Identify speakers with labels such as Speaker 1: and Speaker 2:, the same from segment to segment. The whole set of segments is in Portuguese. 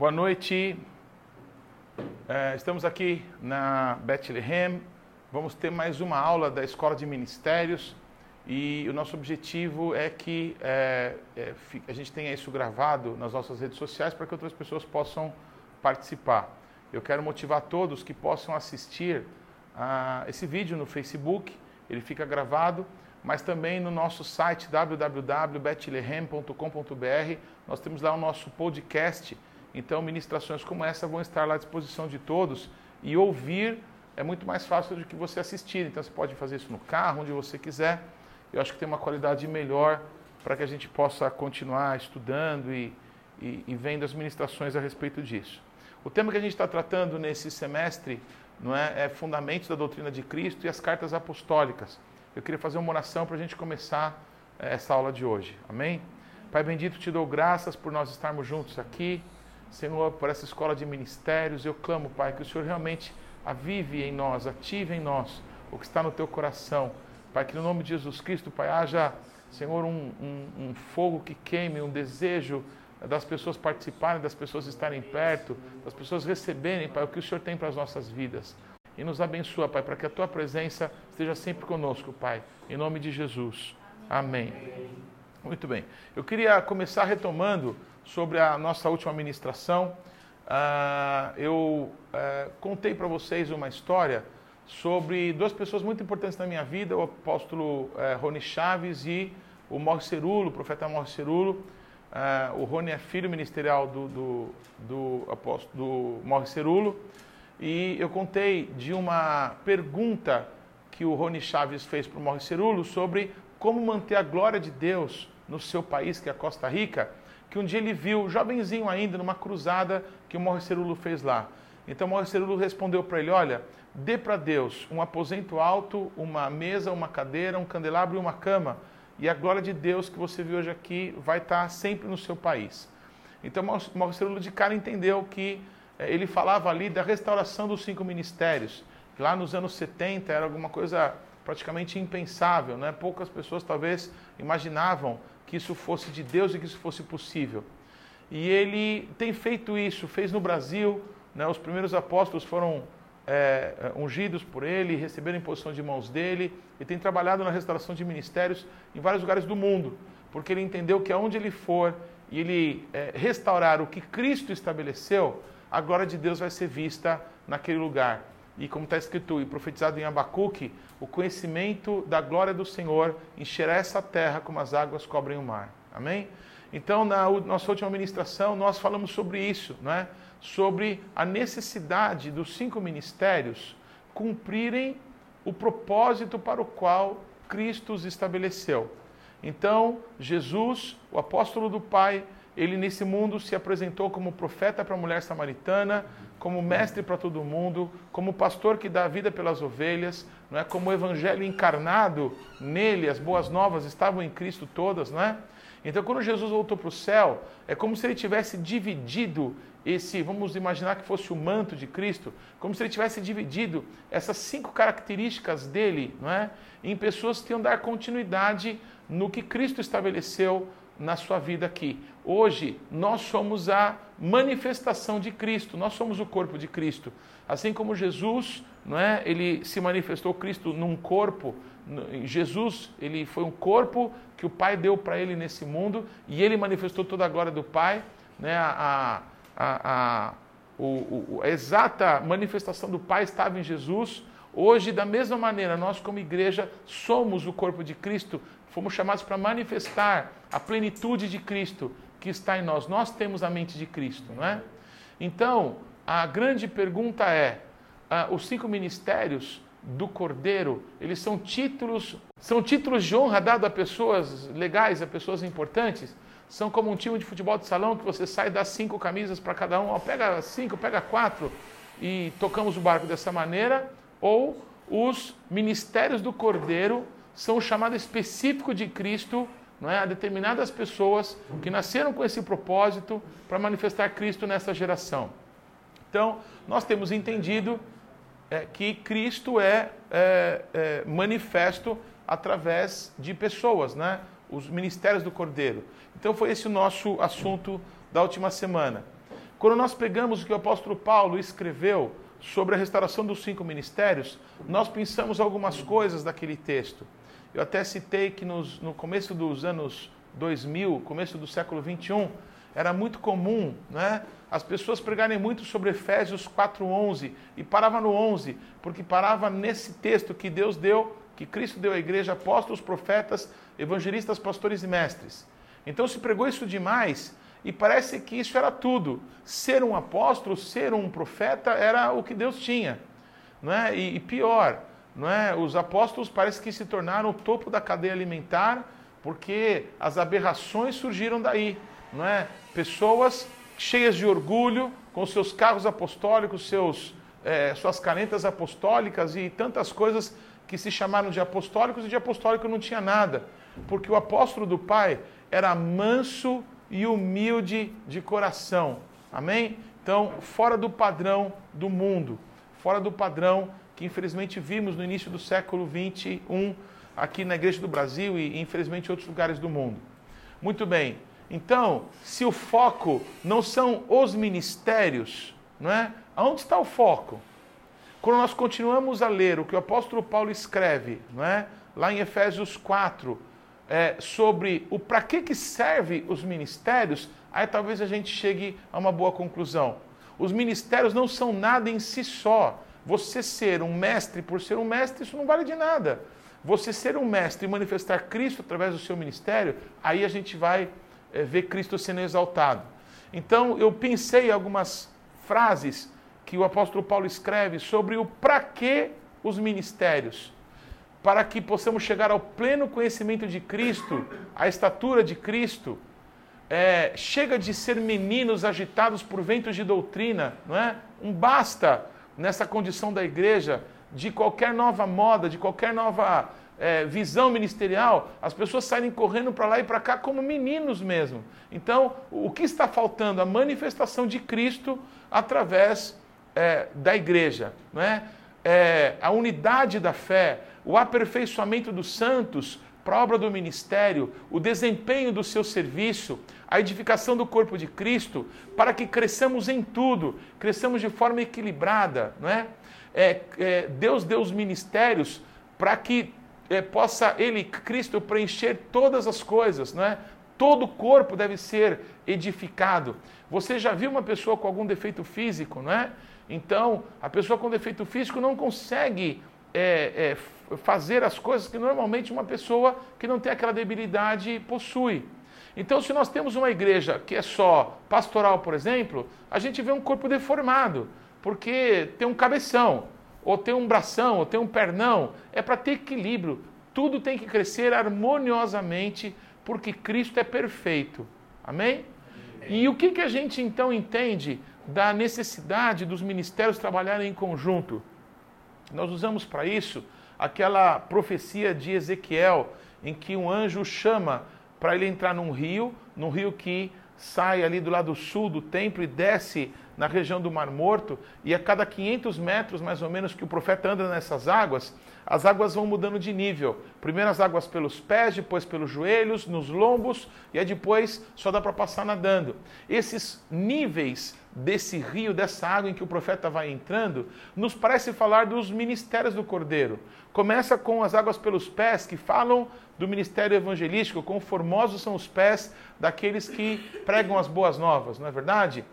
Speaker 1: Boa noite. É, estamos aqui na Bethlehem. Vamos ter mais uma aula da Escola de Ministérios e o nosso objetivo é que é, é, a gente tenha isso gravado nas nossas redes sociais para que outras pessoas possam participar. Eu quero motivar todos que possam assistir a esse vídeo no Facebook, ele fica gravado, mas também no nosso site www.bethlehem.com.br. Nós temos lá o nosso podcast então, ministrações como essa vão estar lá à disposição de todos e ouvir é muito mais fácil do que você assistir. Então, você pode fazer isso no carro, onde você quiser. Eu acho que tem uma qualidade melhor para que a gente possa continuar estudando e, e, e vendo as ministrações a respeito disso. O tema que a gente está tratando nesse semestre não é, é Fundamentos da Doutrina de Cristo e as Cartas Apostólicas. Eu queria fazer uma oração para a gente começar eh, essa aula de hoje. Amém? Pai bendito, te dou graças por nós estarmos juntos aqui. Senhor, por essa escola de ministérios, eu clamo, Pai, que o Senhor realmente avive em nós, ative em nós o que está no teu coração. Pai, que no nome de Jesus Cristo, Pai, haja, Senhor, um, um, um fogo que queime, um desejo das pessoas participarem, das pessoas estarem perto, das pessoas receberem, Pai, o que o Senhor tem para as nossas vidas. E nos abençoa, Pai, para que a tua presença esteja sempre conosco, Pai. Em nome de Jesus. Amém. Muito bem. Eu queria começar retomando sobre a nossa última ministração. Uh, eu uh, contei para vocês uma história sobre duas pessoas muito importantes na minha vida, o apóstolo uh, Rony Chaves e o Morre Cerulo, o profeta Morre Cerulo. o Rony é filho ministerial do, do, do apóstolo do Morre Cerulo. E eu contei de uma pergunta que o Rony Chaves fez para o Morre Cerulo sobre como manter a glória de Deus no seu país, que é a Costa Rica que um dia ele viu, jovenzinho ainda, numa cruzada que o Morre Cerulo fez lá. Então o Morre Cerulo respondeu para ele: Olha, dê para Deus um aposento alto, uma mesa, uma cadeira, um candelabro e uma cama, e a glória de Deus que você viu hoje aqui vai estar sempre no seu país. Então o Morre Cerulo de cara entendeu que eh, ele falava ali da restauração dos cinco ministérios. Lá nos anos 70 era alguma coisa praticamente impensável, né? poucas pessoas talvez imaginavam que isso fosse de Deus e que isso fosse possível. E ele tem feito isso, fez no Brasil, né, os primeiros apóstolos foram é, ungidos por ele, receberam imposição de mãos dele, e tem trabalhado na restauração de ministérios em vários lugares do mundo, porque ele entendeu que aonde ele for e ele é, restaurar o que Cristo estabeleceu, a glória de Deus vai ser vista naquele lugar. E como está escrito e profetizado em Abacuque, o conhecimento da glória do Senhor encherá essa terra como as águas cobrem o mar. Amém? Então, na nossa última ministração, nós falamos sobre isso, não é? sobre a necessidade dos cinco ministérios cumprirem o propósito para o qual Cristo os estabeleceu. Então, Jesus, o apóstolo do Pai, ele nesse mundo se apresentou como profeta para a mulher samaritana, como mestre para todo mundo, como pastor que dá a vida pelas ovelhas, não é? Como o evangelho encarnado nele, as boas novas estavam em Cristo todas, não é? Então, quando Jesus voltou para o céu, é como se ele tivesse dividido esse, vamos imaginar que fosse o manto de Cristo, como se ele tivesse dividido essas cinco características dele, não é? Em pessoas que iam dar continuidade no que Cristo estabeleceu na sua vida aqui. Hoje, nós somos a manifestação de Cristo, nós somos o corpo de Cristo. Assim como Jesus, não é? Ele se manifestou Cristo num corpo, Jesus, ele foi um corpo que o Pai deu para ele nesse mundo e ele manifestou toda a glória do Pai, né? A, a, a, o, a exata manifestação do Pai estava em Jesus. Hoje, da mesma maneira, nós como igreja somos o corpo de Cristo, fomos chamados para manifestar a plenitude de Cristo que está em nós. Nós temos a mente de Cristo, não é? Então, a grande pergunta é: uh, os cinco ministérios do Cordeiro, eles são títulos, são títulos de honra dados a pessoas legais, a pessoas importantes? São como um time de futebol de salão que você sai dá cinco camisas para cada um, ó, pega cinco, pega quatro e tocamos o barco dessa maneira? Ou os ministérios do Cordeiro são o chamado específico de Cristo não é, a determinadas pessoas que nasceram com esse propósito para manifestar Cristo nessa geração. Então, nós temos entendido é, que Cristo é, é, é, manifesto através de pessoas, né? os ministérios do Cordeiro. Então, foi esse o nosso assunto da última semana. Quando nós pegamos o que o apóstolo Paulo escreveu sobre a restauração dos cinco ministérios, nós pensamos algumas coisas daquele texto. Eu até citei que nos, no começo dos anos 2000, começo do século 21, era muito comum, né? As pessoas pregarem muito sobre Efésios 4:11 e parava no 11, porque parava nesse texto que Deus deu, que Cristo deu à igreja apóstolos, profetas, evangelistas, pastores e mestres. Então se pregou isso demais e parece que isso era tudo. Ser um apóstolo, ser um profeta era o que Deus tinha. Não é? e, e pior, não é? os apóstolos parece que se tornaram o topo da cadeia alimentar porque as aberrações surgiram daí. Não é? Pessoas cheias de orgulho, com seus carros apostólicos, seus, é, suas canetas apostólicas e tantas coisas que se chamaram de apostólicos e de apostólico não tinha nada. Porque o apóstolo do Pai era manso e humilde de coração. Amém? Então, fora do padrão do mundo, fora do padrão que infelizmente vimos no início do século 21 aqui na Igreja do Brasil e infelizmente em outros lugares do mundo. Muito bem. Então, se o foco não são os ministérios, não é? Aonde está o foco? Quando nós continuamos a ler o que o apóstolo Paulo escreve, não é? Lá em Efésios 4, é, sobre o para que, que serve os ministérios, aí talvez a gente chegue a uma boa conclusão. Os ministérios não são nada em si só. Você ser um mestre por ser um mestre, isso não vale de nada. Você ser um mestre e manifestar Cristo através do seu ministério, aí a gente vai é, ver Cristo sendo exaltado. Então, eu pensei algumas frases que o apóstolo Paulo escreve sobre o para que os ministérios para que possamos chegar ao pleno conhecimento de Cristo, à estatura de Cristo. É, chega de ser meninos agitados por ventos de doutrina, não é? Um basta nessa condição da igreja de qualquer nova moda, de qualquer nova é, visão ministerial, as pessoas saem correndo para lá e para cá como meninos mesmo. Então, o que está faltando? A manifestação de Cristo através é, da igreja, não é? é? A unidade da fé, o aperfeiçoamento dos santos para a obra do ministério, o desempenho do seu serviço, a edificação do corpo de Cristo, para que cresçamos em tudo, cresçamos de forma equilibrada, não é? é, é Deus deu os ministérios para que é, possa Ele, Cristo, preencher todas as coisas, não é? Todo o corpo deve ser edificado. Você já viu uma pessoa com algum defeito físico, não é? Então, a pessoa com defeito físico não consegue é, é, fazer as coisas que normalmente uma pessoa que não tem aquela debilidade possui. Então, se nós temos uma igreja que é só pastoral, por exemplo, a gente vê um corpo deformado, porque tem um cabeção, ou tem um bração, ou tem um pernão. É para ter equilíbrio. Tudo tem que crescer harmoniosamente, porque Cristo é perfeito. Amém? E o que, que a gente então entende da necessidade dos ministérios trabalharem em conjunto? Nós usamos para isso aquela profecia de Ezequiel, em que um anjo chama para ele entrar num rio, num rio que sai ali do lado sul do templo e desce na região do Mar Morto, e a cada 500 metros mais ou menos que o profeta anda nessas águas, as águas vão mudando de nível. Primeiro as águas pelos pés, depois pelos joelhos, nos lombos, e aí depois só dá para passar nadando. Esses níveis desse rio, dessa água em que o profeta vai entrando, nos parece falar dos ministérios do Cordeiro. Começa com as águas pelos pés, que falam do ministério evangelístico, quão formosos são os pés daqueles que pregam as boas novas, não é verdade?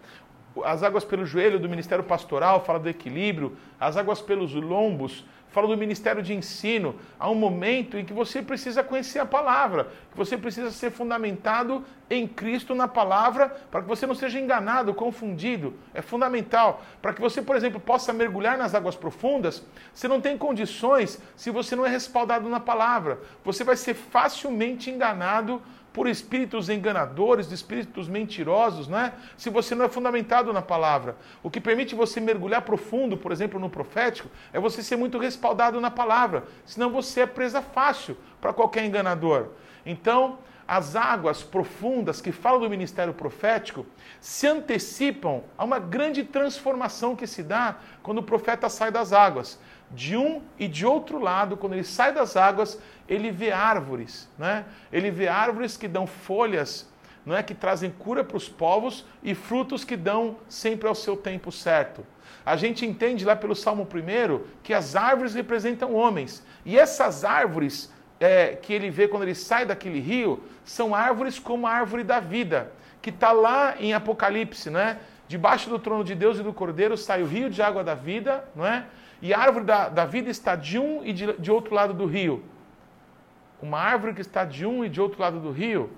Speaker 1: As águas pelo joelho do ministério pastoral fala do equilíbrio, as águas pelos lombos fala do ministério de ensino. Há um momento em que você precisa conhecer a palavra, que você precisa ser fundamentado em Cristo na palavra, para que você não seja enganado, confundido. É fundamental. Para que você, por exemplo, possa mergulhar nas águas profundas, você não tem condições se você não é respaldado na palavra. Você vai ser facilmente enganado por espíritos enganadores, espíritos mentirosos, não é? Se você não é fundamentado na palavra. O que permite você mergulhar profundo, por exemplo, no profético, é você ser muito respaldado na palavra. Senão você é presa fácil para qualquer enganador. Então, as águas profundas que falam do ministério profético se antecipam a uma grande transformação que se dá quando o profeta sai das águas de um e de outro lado, quando ele sai das águas, ele vê árvores, né? Ele vê árvores que dão folhas não é que trazem cura para os povos e frutos que dão sempre ao seu tempo certo. A gente entende lá pelo Salmo 1 que as árvores representam homens. E essas árvores é, que ele vê quando ele sai daquele rio são árvores como a árvore da vida, que está lá em Apocalipse, né? Debaixo do trono de Deus e do Cordeiro sai o rio de água da vida, não é? E a árvore da, da vida está de um e de, de outro lado do rio. Uma árvore que está de um e de outro lado do rio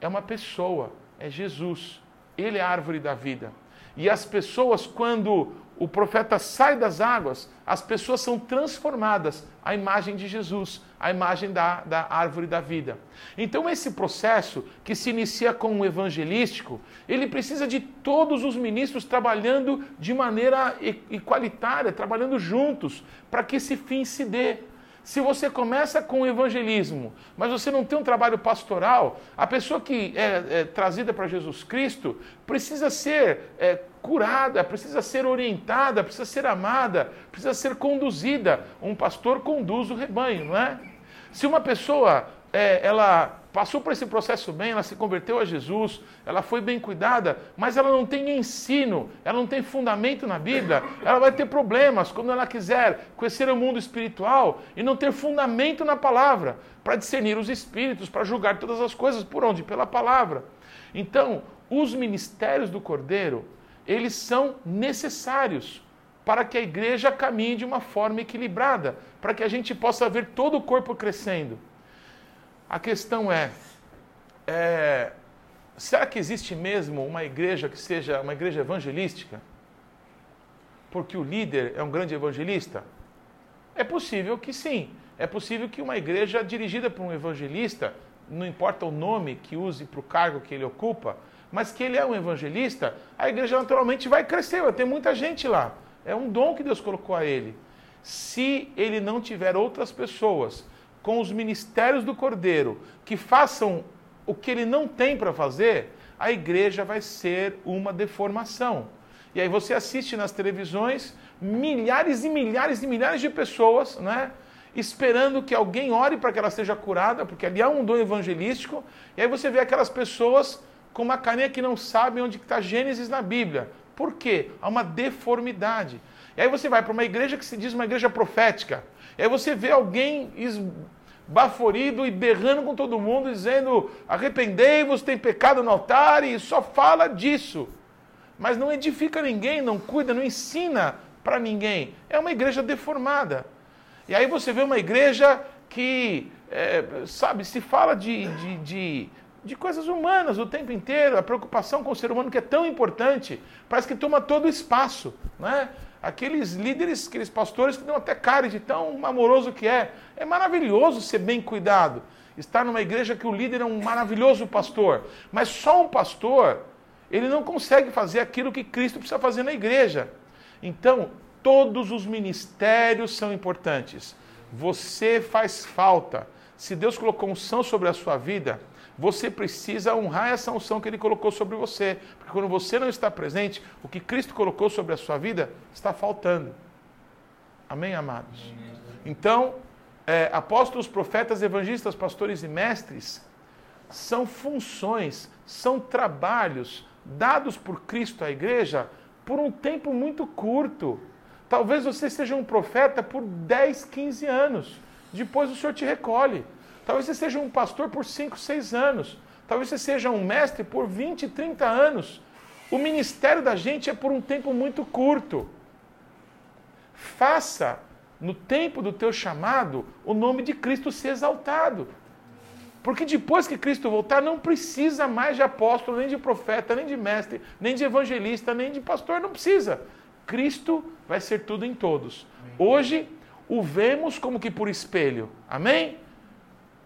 Speaker 1: é uma pessoa, é Jesus. Ele é a árvore da vida. E as pessoas, quando o profeta sai das águas, as pessoas são transformadas à imagem de Jesus, à imagem da, da árvore da vida. Então, esse processo que se inicia com um evangelístico, ele precisa de todos os ministros trabalhando de maneira igualitária, trabalhando juntos, para que esse fim se dê. Se você começa com o evangelismo, mas você não tem um trabalho pastoral, a pessoa que é, é trazida para Jesus Cristo precisa ser é, curada, precisa ser orientada, precisa ser amada, precisa ser conduzida. Um pastor conduz o rebanho, não é? Se uma pessoa é, ela passou por esse processo bem, ela se converteu a Jesus, ela foi bem cuidada, mas ela não tem ensino, ela não tem fundamento na Bíblia, ela vai ter problemas quando ela quiser conhecer o mundo espiritual e não ter fundamento na palavra, para discernir os espíritos, para julgar todas as coisas por onde? Pela palavra. Então, os ministérios do Cordeiro, eles são necessários para que a igreja caminhe de uma forma equilibrada, para que a gente possa ver todo o corpo crescendo. A questão é, é, será que existe mesmo uma igreja que seja uma igreja evangelística? Porque o líder é um grande evangelista? É possível que sim. É possível que uma igreja dirigida por um evangelista, não importa o nome que use para o cargo que ele ocupa, mas que ele é um evangelista, a igreja naturalmente vai crescer, vai ter muita gente lá. É um dom que Deus colocou a ele. Se ele não tiver outras pessoas com os ministérios do Cordeiro que façam o que ele não tem para fazer, a igreja vai ser uma deformação. E aí você assiste nas televisões milhares e milhares e milhares de pessoas, né? Esperando que alguém ore para que ela seja curada, porque ali há um dom evangelístico, e aí você vê aquelas pessoas com uma carinha que não sabem onde está Gênesis na Bíblia. Por quê? Há uma deformidade. E aí você vai para uma igreja que se diz uma igreja profética. E aí você vê alguém baforido e berrando com todo mundo, dizendo: arrependei-vos, tem pecado no altar, e só fala disso. Mas não edifica ninguém, não cuida, não ensina para ninguém. É uma igreja deformada. E aí você vê uma igreja que, é, sabe, se fala de, de, de, de, coisas humanas o tempo inteiro, a preocupação com o ser humano que é tão importante, parece que toma todo o espaço. Não é? aqueles líderes, aqueles pastores que dão até cara de tão amoroso que é. É maravilhoso ser bem cuidado. Estar numa igreja que o líder é um maravilhoso pastor. Mas só um pastor, ele não consegue fazer aquilo que Cristo precisa fazer na igreja. Então, todos os ministérios são importantes. Você faz falta. Se Deus colocou unção sobre a sua vida, você precisa honrar essa unção que ele colocou sobre você. Porque quando você não está presente, o que Cristo colocou sobre a sua vida está faltando. Amém, amados? Então, é, apóstolos, profetas, evangelistas, pastores e mestres são funções, são trabalhos dados por Cristo à igreja por um tempo muito curto. Talvez você seja um profeta por 10, 15 anos. Depois o Senhor te recolhe. Talvez você seja um pastor por 5, 6 anos. Talvez você seja um mestre por 20, 30 anos. O ministério da gente é por um tempo muito curto. Faça no tempo do teu chamado o nome de Cristo ser exaltado. Porque depois que Cristo voltar, não precisa mais de apóstolo, nem de profeta, nem de mestre, nem de evangelista, nem de pastor, não precisa. Cristo vai ser tudo em todos. Hoje o vemos como que por espelho. Amém?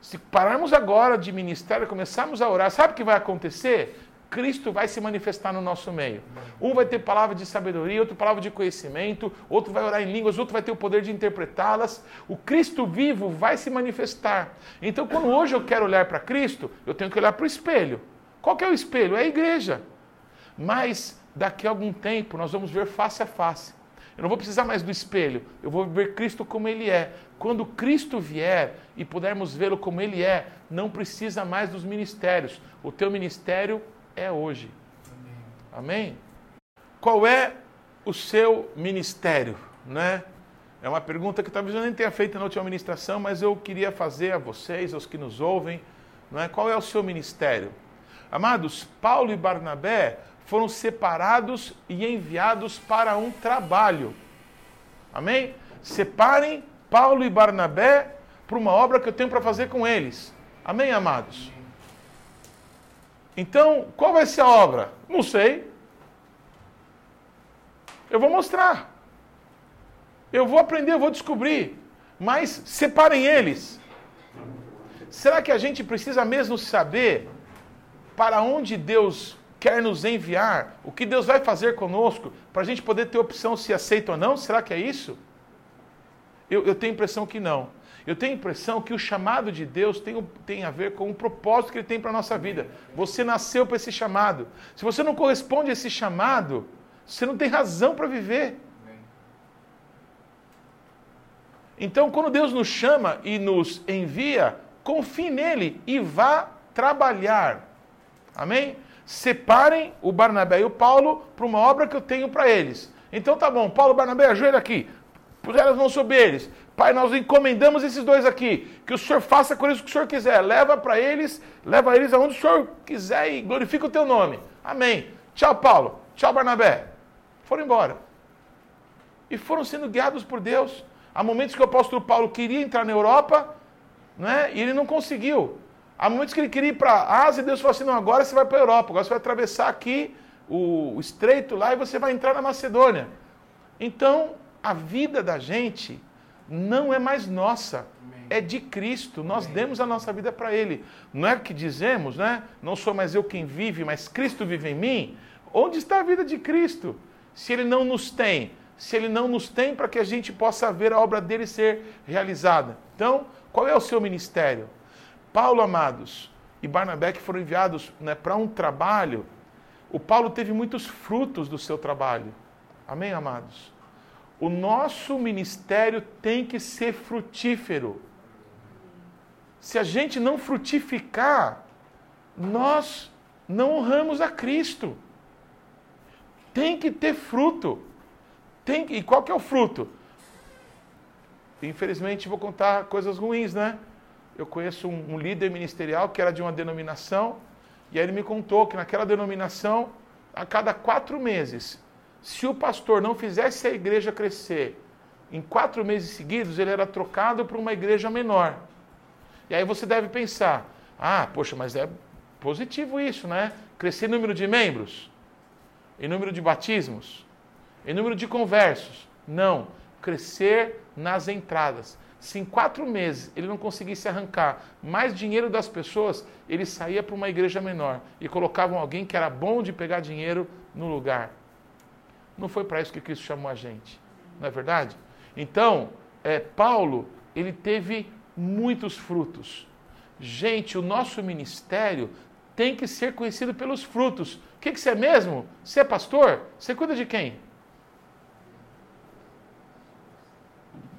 Speaker 1: Se pararmos agora de ministério começarmos a orar, sabe o que vai acontecer? Cristo vai se manifestar no nosso meio. Um vai ter palavra de sabedoria, outro palavra de conhecimento, outro vai orar em línguas, outro vai ter o poder de interpretá-las. O Cristo vivo vai se manifestar. Então, quando hoje eu quero olhar para Cristo, eu tenho que olhar para o espelho. Qual que é o espelho? É a igreja. Mas daqui a algum tempo nós vamos ver face a face. Eu não vou precisar mais do espelho. Eu vou ver Cristo como Ele é. Quando Cristo vier e pudermos vê-lo como Ele é, não precisa mais dos ministérios. O teu ministério é hoje. Amém? Qual é o seu ministério? Né? É uma pergunta que talvez eu nem tenha feito na última ministração, mas eu queria fazer a vocês, aos que nos ouvem. Não é? Qual é o seu ministério? Amados, Paulo e Barnabé foram separados e enviados para um trabalho. Amém? Separem Paulo e Barnabé para uma obra que eu tenho para fazer com eles. Amém, amados? Então, qual vai ser a obra? Não sei. Eu vou mostrar. Eu vou aprender, eu vou descobrir. Mas separem eles. Será que a gente precisa mesmo saber para onde Deus quer nos enviar? O que Deus vai fazer conosco? Para a gente poder ter opção se aceita ou não? Será que é isso? Eu, eu tenho a impressão que não. Eu tenho a impressão que o chamado de Deus tem, tem a ver com o propósito que Ele tem para a nossa vida. Você nasceu para esse chamado. Se você não corresponde a esse chamado, você não tem razão para viver. Então, quando Deus nos chama e nos envia, confie nele e vá trabalhar. Amém? Separem o Barnabé e o Paulo para uma obra que eu tenho para eles. Então tá bom, Paulo Barnabé, ajoelha aqui. Puseram as mãos sobre eles. Pai, nós encomendamos esses dois aqui. Que o Senhor faça com eles o que o Senhor quiser. Leva para eles, leva eles aonde o Senhor quiser e glorifica o teu nome. Amém. Tchau, Paulo. Tchau, Barnabé. Foram embora. E foram sendo guiados por Deus. Há momentos que o apóstolo Paulo queria entrar na Europa, né? E ele não conseguiu. Há momentos que ele queria ir para a Ásia e Deus falou assim: não, agora você vai para a Europa, agora você vai atravessar aqui o estreito lá e você vai entrar na Macedônia. Então, a vida da gente não é mais nossa, é de Cristo. Nós demos a nossa vida para Ele. Não é que dizemos, né? Não sou mais eu quem vive, mas Cristo vive em mim. Onde está a vida de Cristo? Se Ele não nos tem, se Ele não nos tem para que a gente possa ver a obra dele ser realizada. Então, qual é o seu ministério? Paulo, amados, e Barnabé que foram enviados né, para um trabalho, o Paulo teve muitos frutos do seu trabalho. Amém, amados? O nosso ministério tem que ser frutífero. Se a gente não frutificar, nós não honramos a Cristo. Tem que ter fruto. Tem, e qual que é o fruto? Infelizmente vou contar coisas ruins, né? Eu conheço um, um líder ministerial que era de uma denominação, e aí ele me contou que naquela denominação, a cada quatro meses, se o pastor não fizesse a igreja crescer em quatro meses seguidos, ele era trocado para uma igreja menor. E aí você deve pensar: ah, poxa, mas é positivo isso, né? Crescer em número de membros, em número de batismos, em número de conversos. Não, crescer nas entradas. Se em quatro meses ele não conseguisse arrancar mais dinheiro das pessoas, ele saía para uma igreja menor e colocavam alguém que era bom de pegar dinheiro no lugar. Não foi para isso que Cristo chamou a gente, não é verdade? Então, é, Paulo, ele teve muitos frutos. Gente, o nosso ministério tem que ser conhecido pelos frutos. O que, que você é mesmo? Você é pastor? Você cuida de quem?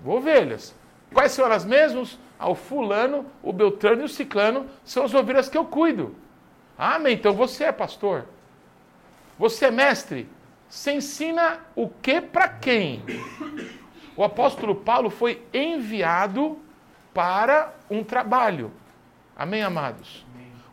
Speaker 1: Ovelhas. Quais são elas mesmas? Ah, o fulano, o beltrano e o ciclano são as ovelhas que eu cuido. Ah, amém. Então você é pastor. Você é mestre. Você ensina o que para quem? O apóstolo Paulo foi enviado para um trabalho. Amém, amados?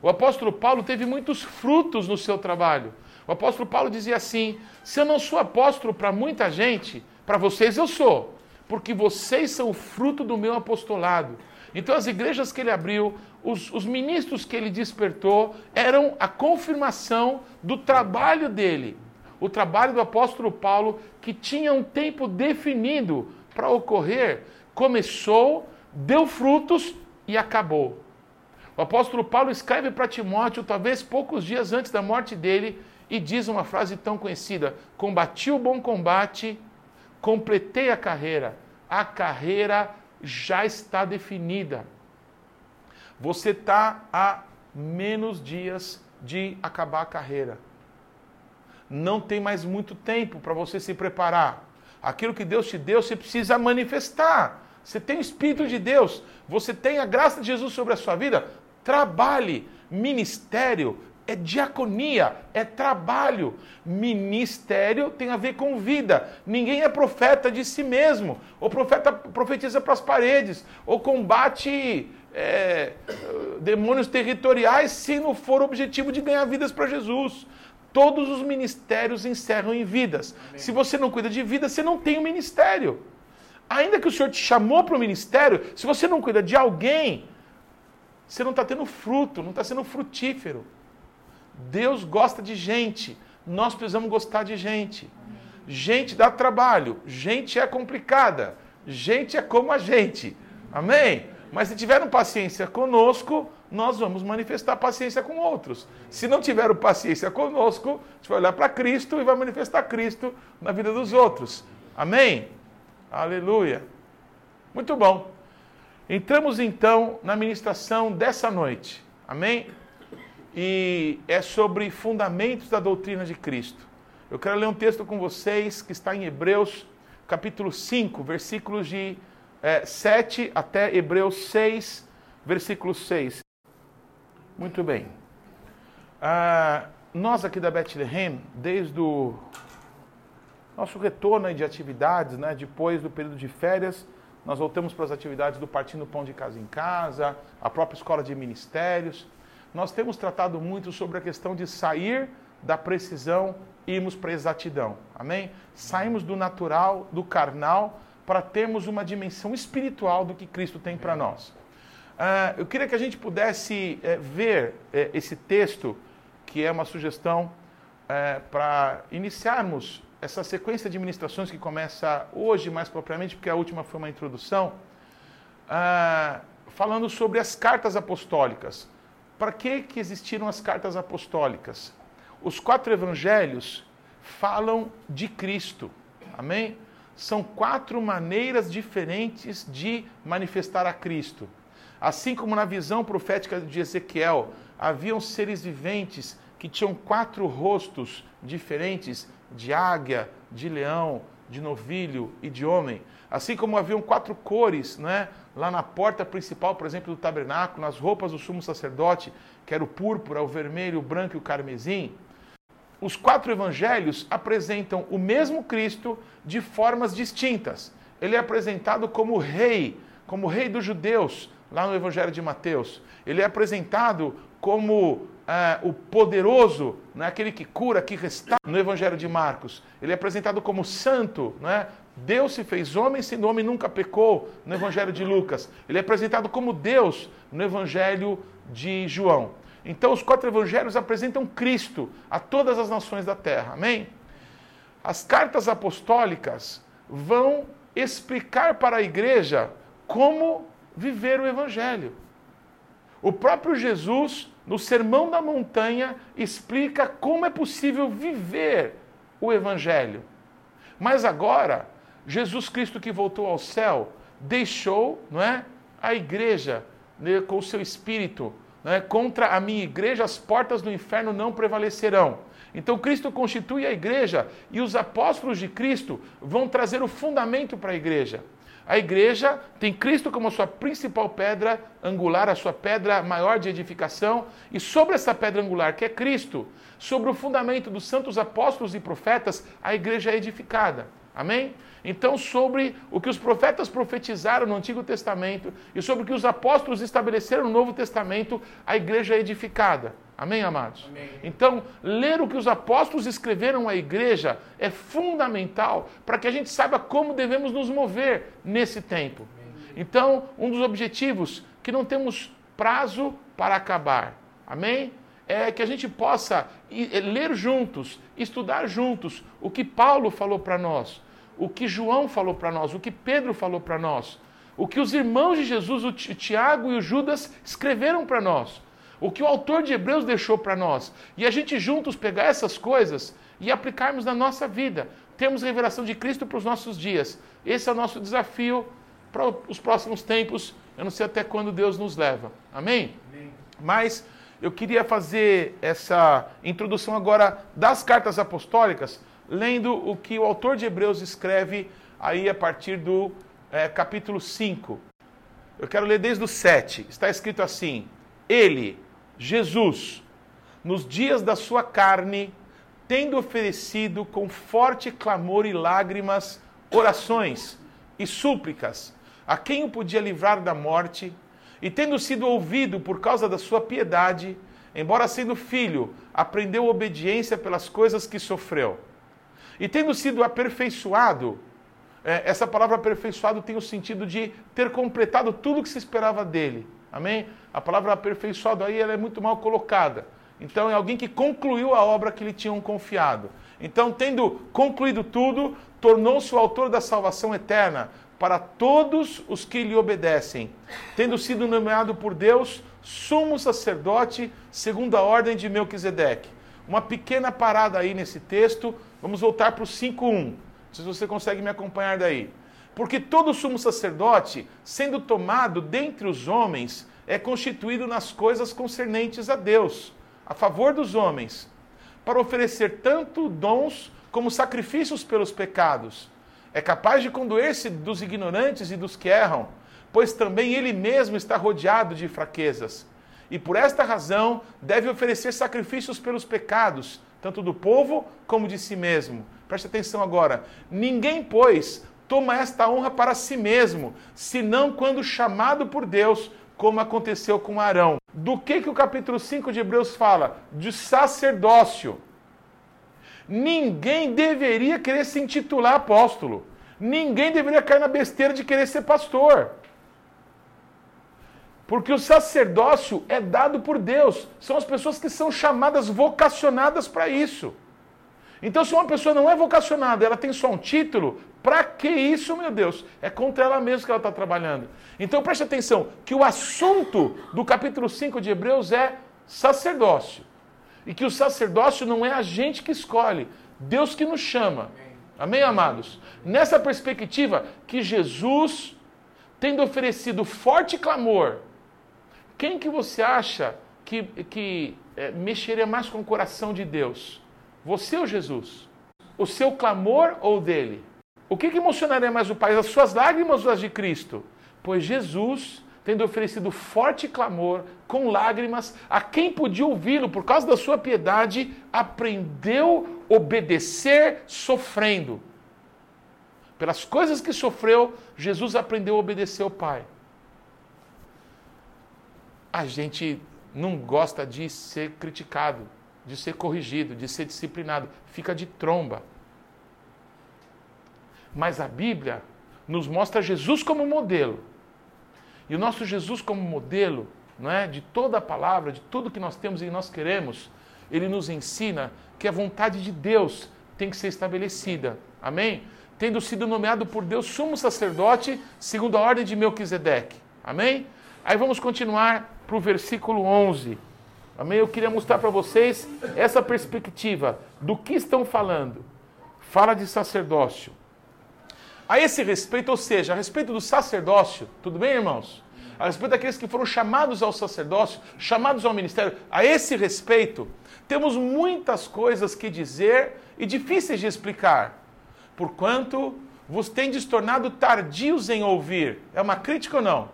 Speaker 1: O apóstolo Paulo teve muitos frutos no seu trabalho. O apóstolo Paulo dizia assim: se eu não sou apóstolo para muita gente, para vocês eu sou, porque vocês são o fruto do meu apostolado. Então, as igrejas que ele abriu, os, os ministros que ele despertou, eram a confirmação do trabalho dele o trabalho do apóstolo Paulo, que tinha um tempo definido para ocorrer, começou, deu frutos e acabou. O apóstolo Paulo escreve para Timóteo, talvez poucos dias antes da morte dele, e diz uma frase tão conhecida: Combati o bom combate, completei a carreira, a carreira já está definida. Você está a menos dias de acabar a carreira não tem mais muito tempo para você se preparar. Aquilo que Deus te deu, você precisa manifestar. Você tem o Espírito de Deus, você tem a graça de Jesus sobre a sua vida. Trabalhe. Ministério é diaconia, é trabalho. Ministério tem a ver com vida. Ninguém é profeta de si mesmo. O profeta profetiza para as paredes, ou combate é, demônios territoriais se não for o objetivo de ganhar vidas para Jesus. Todos os ministérios encerram em vidas. Amém. Se você não cuida de vida, você não tem o um ministério. Ainda que o Senhor te chamou para o ministério, se você não cuida de alguém, você não está tendo fruto, não está sendo frutífero. Deus gosta de gente. Nós precisamos gostar de gente. Gente dá trabalho. Gente é complicada. Gente é como a gente. Amém? Mas se tiveram paciência conosco, nós vamos manifestar paciência com outros. Se não tiveram paciência conosco, a gente vai olhar para Cristo e vai manifestar Cristo na vida dos outros. Amém? Aleluia. Muito bom. Entramos então na ministração dessa noite. Amém? E é sobre fundamentos da doutrina de Cristo. Eu quero ler um texto com vocês que está em Hebreus, capítulo 5, versículos de é, 7 até Hebreus 6, versículo 6. Muito bem. Ah, nós aqui da Bethlehem, desde o nosso retorno de atividades, né, depois do período de férias, nós voltamos para as atividades do Partindo Pão de Casa em Casa, a própria escola de ministérios. Nós temos tratado muito sobre a questão de sair da precisão e irmos para a exatidão. Amém? Saímos do natural, do carnal, para termos uma dimensão espiritual do que Cristo tem para nós. Uh, eu queria que a gente pudesse uh, ver uh, esse texto, que é uma sugestão eh, para iniciarmos essa sequência de ministrações que começa hoje, mais propriamente, porque a última foi uma introdução, ah, falando sobre as cartas apostólicas. Para que, que existiram as cartas apostólicas? Os quatro evangelhos falam de Cristo. Amém? São quatro maneiras diferentes de manifestar a Cristo. Assim como na visão profética de Ezequiel, haviam seres viventes que tinham quatro rostos diferentes de águia, de leão, de novilho e de homem. Assim como haviam quatro cores, né? lá na porta principal, por exemplo, do tabernáculo, nas roupas do sumo sacerdote, que era o púrpura, o vermelho, o branco e o carmesim. Os quatro evangelhos apresentam o mesmo Cristo de formas distintas. Ele é apresentado como rei, como rei dos judeus, lá no evangelho de Mateus. Ele é apresentado como é, o poderoso, né, aquele que cura, que restaura, no Evangelho de Marcos. Ele é apresentado como santo, né? Deus se fez homem, sendo homem nunca pecou, no Evangelho de Lucas. Ele é apresentado como Deus no Evangelho de João. Então, os quatro evangelhos apresentam Cristo a todas as nações da terra. Amém? As cartas apostólicas vão explicar para a igreja como viver o evangelho. O próprio Jesus no Sermão da Montanha, explica como é possível viver o Evangelho. Mas agora, Jesus Cristo que voltou ao céu, deixou não é, a igreja né, com o seu espírito. Né, contra a minha igreja, as portas do inferno não prevalecerão. Então, Cristo constitui a igreja e os apóstolos de Cristo vão trazer o fundamento para a igreja. A igreja tem Cristo como sua principal pedra angular, a sua pedra maior de edificação, e sobre essa pedra angular, que é Cristo, sobre o fundamento dos santos apóstolos e profetas, a igreja é edificada. Amém? Então, sobre o que os profetas profetizaram no Antigo Testamento e sobre o que os apóstolos estabeleceram no Novo Testamento, a igreja é edificada. Amém, amados? Amém. Então, ler o que os apóstolos escreveram à igreja é fundamental para que a gente saiba como devemos nos mover nesse tempo. Então, um dos objetivos que não temos prazo para acabar. Amém? É que a gente possa ler juntos, estudar juntos o que Paulo falou para nós, o que João falou para nós, o que Pedro falou para nós, o que os irmãos de Jesus, o Tiago e o Judas escreveram para nós o que o autor de Hebreus deixou para nós, e a gente juntos pegar essas coisas e aplicarmos na nossa vida. Temos revelação de Cristo para os nossos dias. Esse é o nosso desafio para os próximos tempos. Eu não sei até quando Deus nos leva. Amém? Amém. Mas eu queria fazer essa introdução agora das cartas apostólicas lendo o que o autor de Hebreus escreve aí a partir do é, capítulo 5. Eu quero ler desde o 7. Está escrito assim: Ele, Jesus, nos dias da sua carne, tendo oferecido com forte clamor e lágrimas orações e súplicas a quem o podia livrar da morte, e tendo sido ouvido por causa da sua piedade, embora sendo filho, aprendeu obediência pelas coisas que sofreu. E tendo sido aperfeiçoado, é, essa palavra aperfeiçoado tem o sentido de ter completado tudo que se esperava dele. Amém? A palavra aperfeiçoado aí ela é muito mal colocada. Então é alguém que concluiu a obra que lhe tinham confiado. Então, tendo concluído tudo, tornou-se o autor da salvação eterna para todos os que lhe obedecem, tendo sido nomeado por Deus sumo sacerdote segundo a ordem de Melquisedeque. Uma pequena parada aí nesse texto, vamos voltar para o 5.1, se você consegue me acompanhar daí. Porque todo sumo sacerdote, sendo tomado dentre os homens, é constituído nas coisas concernentes a Deus, a favor dos homens, para oferecer tanto dons como sacrifícios pelos pecados é capaz de condoer-se dos ignorantes e dos que erram, pois também ele mesmo está rodeado de fraquezas. E por esta razão deve oferecer sacrifícios pelos pecados, tanto do povo como de si mesmo. Preste atenção agora. Ninguém, pois, toma esta honra para si mesmo, senão quando chamado por Deus, como aconteceu com Arão. Do que, que o capítulo 5 de Hebreus fala? De sacerdócio. Ninguém deveria querer se intitular apóstolo. Ninguém deveria cair na besteira de querer ser pastor. Porque o sacerdócio é dado por Deus. São as pessoas que são chamadas vocacionadas para isso. Então, se uma pessoa não é vocacionada, ela tem só um título, para que isso, meu Deus? É contra ela mesma que ela está trabalhando. Então, preste atenção, que o assunto do capítulo 5 de Hebreus é sacerdócio. E que o sacerdócio não é a gente que escolhe, Deus que nos chama. Amém, amados? Nessa perspectiva que Jesus, tendo oferecido forte clamor, quem que você acha que, que é, mexeria mais com o coração de Deus? Você ou Jesus? O seu clamor ou dele? O que, que emocionaria mais o Pai? As suas lágrimas ou as de Cristo? Pois Jesus tendo oferecido forte clamor, com lágrimas, a quem podia ouvi-lo por causa da sua piedade, aprendeu obedecer sofrendo. Pelas coisas que sofreu, Jesus aprendeu a obedecer ao Pai. A gente não gosta de ser criticado, de ser corrigido, de ser disciplinado, fica de tromba. Mas a Bíblia nos mostra Jesus como modelo. E o nosso Jesus como modelo, não é, de toda a palavra, de tudo que nós temos e nós queremos, ele nos ensina que a vontade de Deus tem que ser estabelecida. Amém? Tendo sido nomeado por Deus sumo sacerdote, segundo a ordem de Melquisedeque. Amém? Aí vamos continuar para o versículo 11. Amém? Eu queria mostrar para vocês essa perspectiva do que estão falando. Fala de sacerdócio. A esse respeito, ou seja, a respeito do sacerdócio, tudo bem, irmãos? A respeito daqueles que foram chamados ao sacerdócio, chamados ao ministério, a esse respeito, temos muitas coisas que dizer e difíceis de explicar, porquanto vos tendes tornado tardios em ouvir. É uma crítica ou não?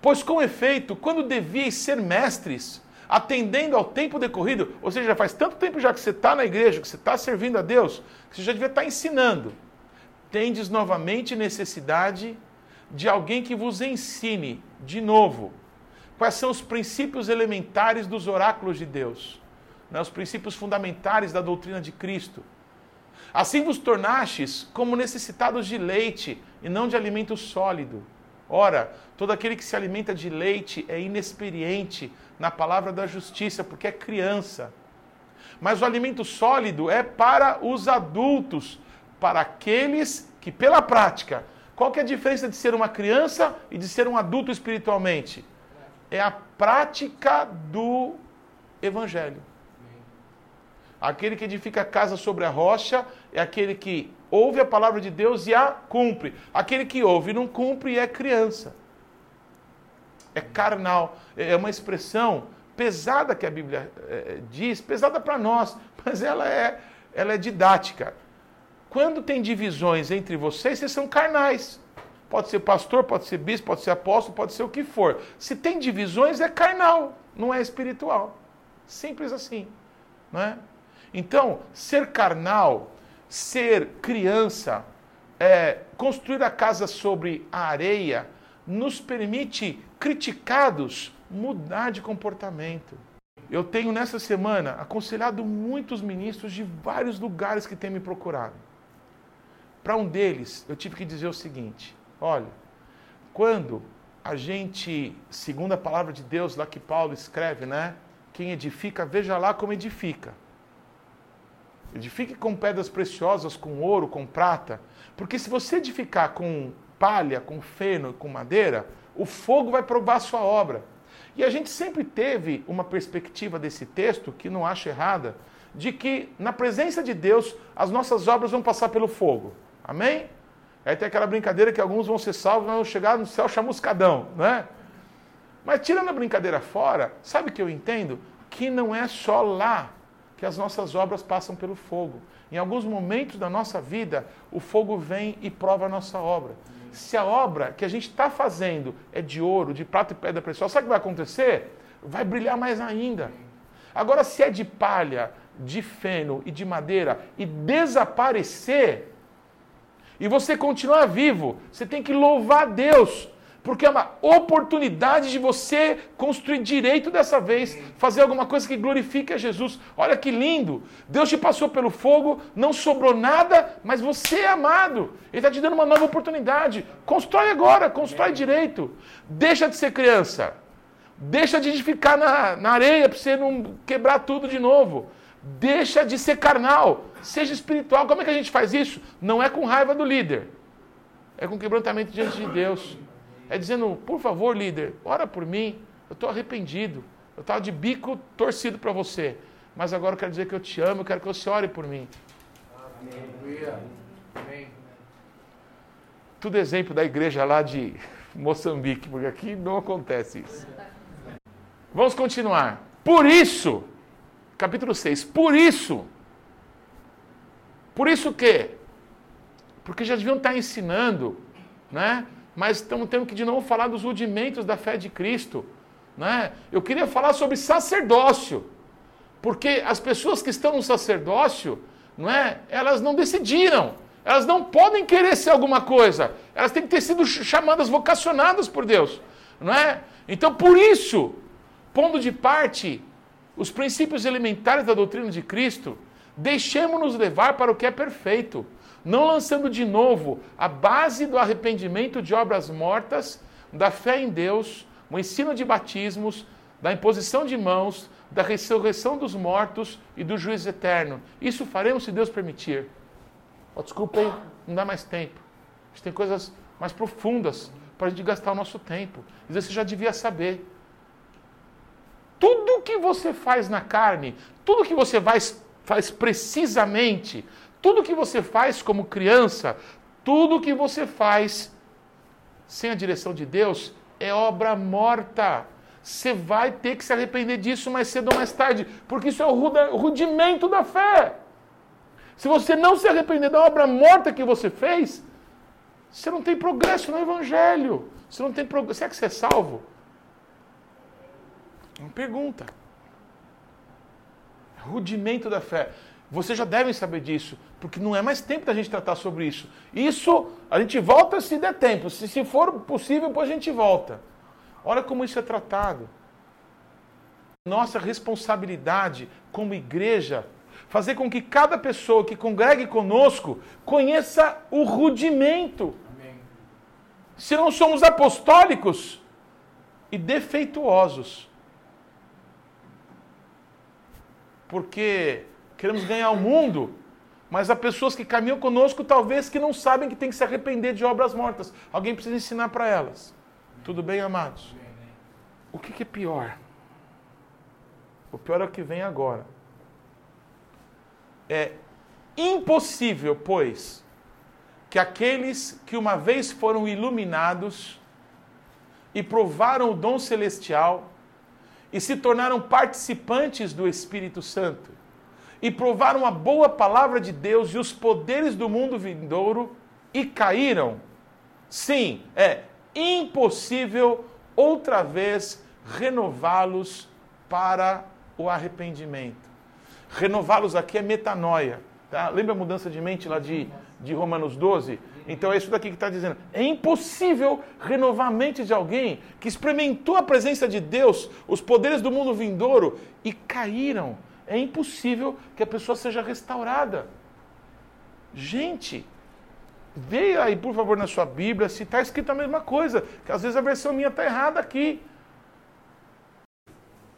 Speaker 1: Pois com efeito, quando devíeis ser mestres, atendendo ao tempo decorrido, ou seja, faz tanto tempo já que você está na igreja, que você está servindo a Deus, que você já devia estar tá ensinando tendes novamente necessidade de alguém que vos ensine de novo quais são os princípios elementares dos oráculos de Deus, né, os princípios fundamentares da doutrina de Cristo. Assim vos tornastes como necessitados de leite e não de alimento sólido. Ora, todo aquele que se alimenta de leite é inexperiente na palavra da justiça, porque é criança. Mas o alimento sólido é para os adultos, para aqueles que, pela prática, qual que é a diferença de ser uma criança e de ser um adulto espiritualmente? É a prática do Evangelho. Aquele que edifica a casa sobre a rocha é aquele que ouve a palavra de Deus e a cumpre. Aquele que ouve e não cumpre é criança. É carnal. É uma expressão pesada que a Bíblia é, diz, pesada para nós, mas ela é ela é didática. Quando tem divisões entre vocês, vocês são carnais. Pode ser pastor, pode ser bispo, pode ser apóstolo, pode ser o que for. Se tem divisões, é carnal, não é espiritual. Simples assim. Não é? Então, ser carnal, ser criança, é, construir a casa sobre a areia, nos permite, criticados, mudar de comportamento. Eu tenho nessa semana aconselhado muitos ministros de vários lugares que têm me procurado. Para um deles, eu tive que dizer o seguinte: olha, quando a gente, segundo a palavra de Deus lá que Paulo escreve, né? Quem edifica, veja lá como edifica. Edifique com pedras preciosas, com ouro, com prata. Porque se você edificar com palha, com feno, com madeira, o fogo vai provar a sua obra. E a gente sempre teve uma perspectiva desse texto, que não acho errada, de que na presença de Deus as nossas obras vão passar pelo fogo. Amém? Aí tem aquela brincadeira que alguns vão ser salvos, vão chegar no céu chamuscadão, né? Mas tirando a brincadeira fora, sabe o que eu entendo? Que não é só lá que as nossas obras passam pelo fogo. Em alguns momentos da nossa vida, o fogo vem e prova a nossa obra. Se a obra que a gente está fazendo é de ouro, de prata e pedra preciosa, sabe o que vai acontecer? Vai brilhar mais ainda. Agora, se é de palha, de feno e de madeira e desaparecer, e você continuar vivo, você tem que louvar a Deus porque é uma oportunidade de você construir direito dessa vez, fazer alguma coisa que glorifique a Jesus. Olha que lindo! Deus te passou pelo fogo, não sobrou nada, mas você é amado. Ele está te dando uma nova oportunidade. Constrói agora, constrói direito. Deixa de ser criança. Deixa de ficar na, na areia para você não quebrar tudo de novo. Deixa de ser carnal. Seja espiritual. Como é que a gente faz isso? Não é com raiva do líder. É com quebrantamento diante de Deus. É dizendo, por favor, líder, ora por mim. Eu estou arrependido. Eu estava de bico torcido para você. Mas agora eu quero dizer que eu te amo, eu quero que você ore por mim. Amém. Tudo exemplo da igreja lá de Moçambique, porque aqui não acontece isso. Vamos continuar. Por isso, capítulo 6, por isso, por isso que? Porque já deviam estar ensinando, né? mas estamos tendo que de novo falar dos rudimentos da fé de Cristo. Né? Eu queria falar sobre sacerdócio, porque as pessoas que estão no sacerdócio, não é? elas não decidiram, elas não podem querer ser alguma coisa, elas têm que ter sido chamadas, vocacionadas por Deus. Não é? Então, por isso, pondo de parte os princípios elementares da doutrina de Cristo, deixemos-nos levar para o que é perfeito não lançando de novo a base do arrependimento de obras mortas, da fé em Deus, o ensino de batismos, da imposição de mãos, da ressurreição dos mortos e do juízo eterno. Isso faremos se Deus permitir. Oh, não dá mais tempo. A gente tem coisas mais profundas para a gente gastar o nosso tempo. Isso você já devia saber. Tudo que você faz na carne, tudo que você faz, faz precisamente tudo que você faz como criança, tudo que você faz sem a direção de Deus é obra morta. Você vai ter que se arrepender disso mais cedo ou mais tarde, porque isso é o rudimento da fé. Se você não se arrepender da obra morta que você fez, você não tem progresso no Evangelho. Você não tem progresso. Será que você é salvo? Uma pergunta. Rudimento da fé. Vocês já devem saber disso, porque não é mais tempo da gente tratar sobre isso. Isso a gente volta se der tempo. Se, se for possível, depois a gente volta. Olha como isso é tratado. Nossa responsabilidade como igreja, fazer com que cada pessoa que congregue conosco conheça o rudimento. Amém. Se não somos apostólicos e defeituosos. Porque queremos ganhar o mundo, mas há pessoas que caminham conosco, talvez que não sabem que tem que se arrepender de obras mortas. Alguém precisa ensinar para elas. Tudo bem, amados? O que, que é pior? O pior é o que vem agora. É impossível, pois, que aqueles que uma vez foram iluminados e provaram o dom celestial e se tornaram participantes do Espírito Santo e provaram a boa palavra de Deus e os poderes do mundo vindouro e caíram. Sim, é impossível outra vez renová-los para o arrependimento. Renová-los aqui é metanoia. Tá? Lembra a mudança de mente lá de, de Romanos 12? Então é isso daqui que está dizendo. É impossível renovar a mente de alguém que experimentou a presença de Deus, os poderes do mundo vindouro e caíram. É impossível que a pessoa seja restaurada. Gente, veja aí, por favor, na sua Bíblia, se está escrito a mesma coisa, que às vezes a versão minha está errada aqui.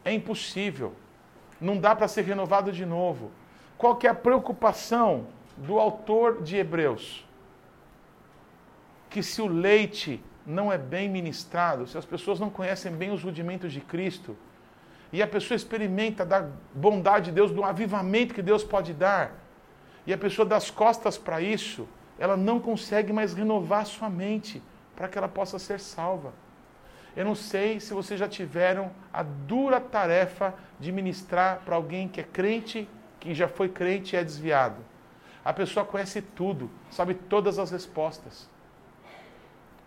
Speaker 1: É impossível. Não dá para ser renovado de novo. Qual que é a preocupação do autor de Hebreus? Que se o leite não é bem ministrado, se as pessoas não conhecem bem os rudimentos de Cristo, e a pessoa experimenta da bondade de Deus, do avivamento que Deus pode dar, e a pessoa dá as costas para isso, ela não consegue mais renovar sua mente para que ela possa ser salva. Eu não sei se vocês já tiveram a dura tarefa de ministrar para alguém que é crente, que já foi crente e é desviado. A pessoa conhece tudo, sabe todas as respostas.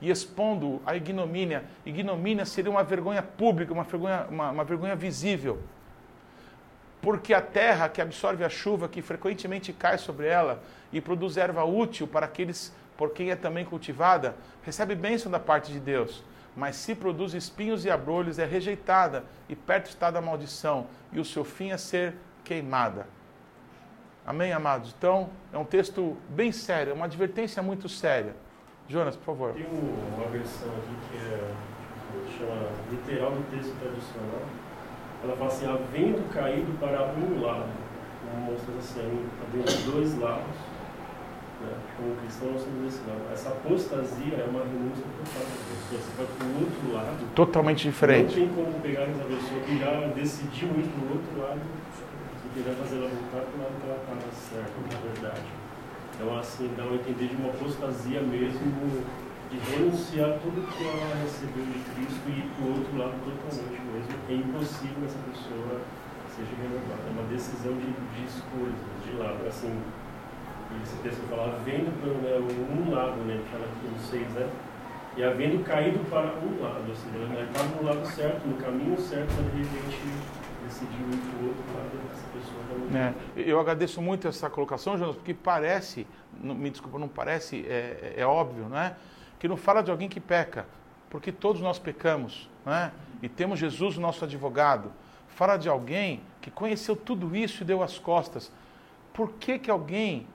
Speaker 1: e expondo a ignomínia. Ignomínia seria uma vergonha pública, uma vergonha, uma, uma vergonha visível. Porque a terra que absorve a chuva, que frequentemente cai sobre ela e produz erva útil para aqueles por quem é também cultivada, recebe bênção da parte de Deus. Mas se produz espinhos e abrolhos, é rejeitada e perto está da maldição, e o seu fim é ser queimada. Amém, amados? Então, é um texto bem sério, é uma advertência muito séria. Jonas, por favor.
Speaker 2: Tem uma versão aqui que é chama literal do texto tradicional. Ela fala assim, havendo caído para um lado. Mostra assim, havendo dois lados. Né? Como cristão nós somos desse lado. Essa apostasia é uma renúncia total. Você vai para o outro lado.
Speaker 1: Totalmente diferente.
Speaker 2: Não tem como pegar essa pessoa que já decidiu ir para o outro lado e querer fazer ela voltar para o lado que ela estava certa, na verdade. Então, assim, dá um entender de uma apostasia mesmo, de renunciar tudo que ela recebeu de Cristo e ir para o outro lado totalmente mesmo. É impossível essa pessoa seja renovada. É uma decisão de, de de lado. Assim, esse texto fala, vendo para né, um lado, né, fala aqui no 6, né? E havendo caído para um lado, seja, ele estava no lado certo, no caminho certo, mas de repente decidiu ir para o outro lado, pessoa
Speaker 1: é, eu agradeço muito essa colocação, Jonas, porque parece, me desculpa, não parece, é, é, é, óbvio, não é? Que não fala de alguém que peca, porque todos nós pecamos, não é? E temos Jesus, nosso advogado. Fala de alguém que conheceu tudo isso e deu as costas. Por que, que alguém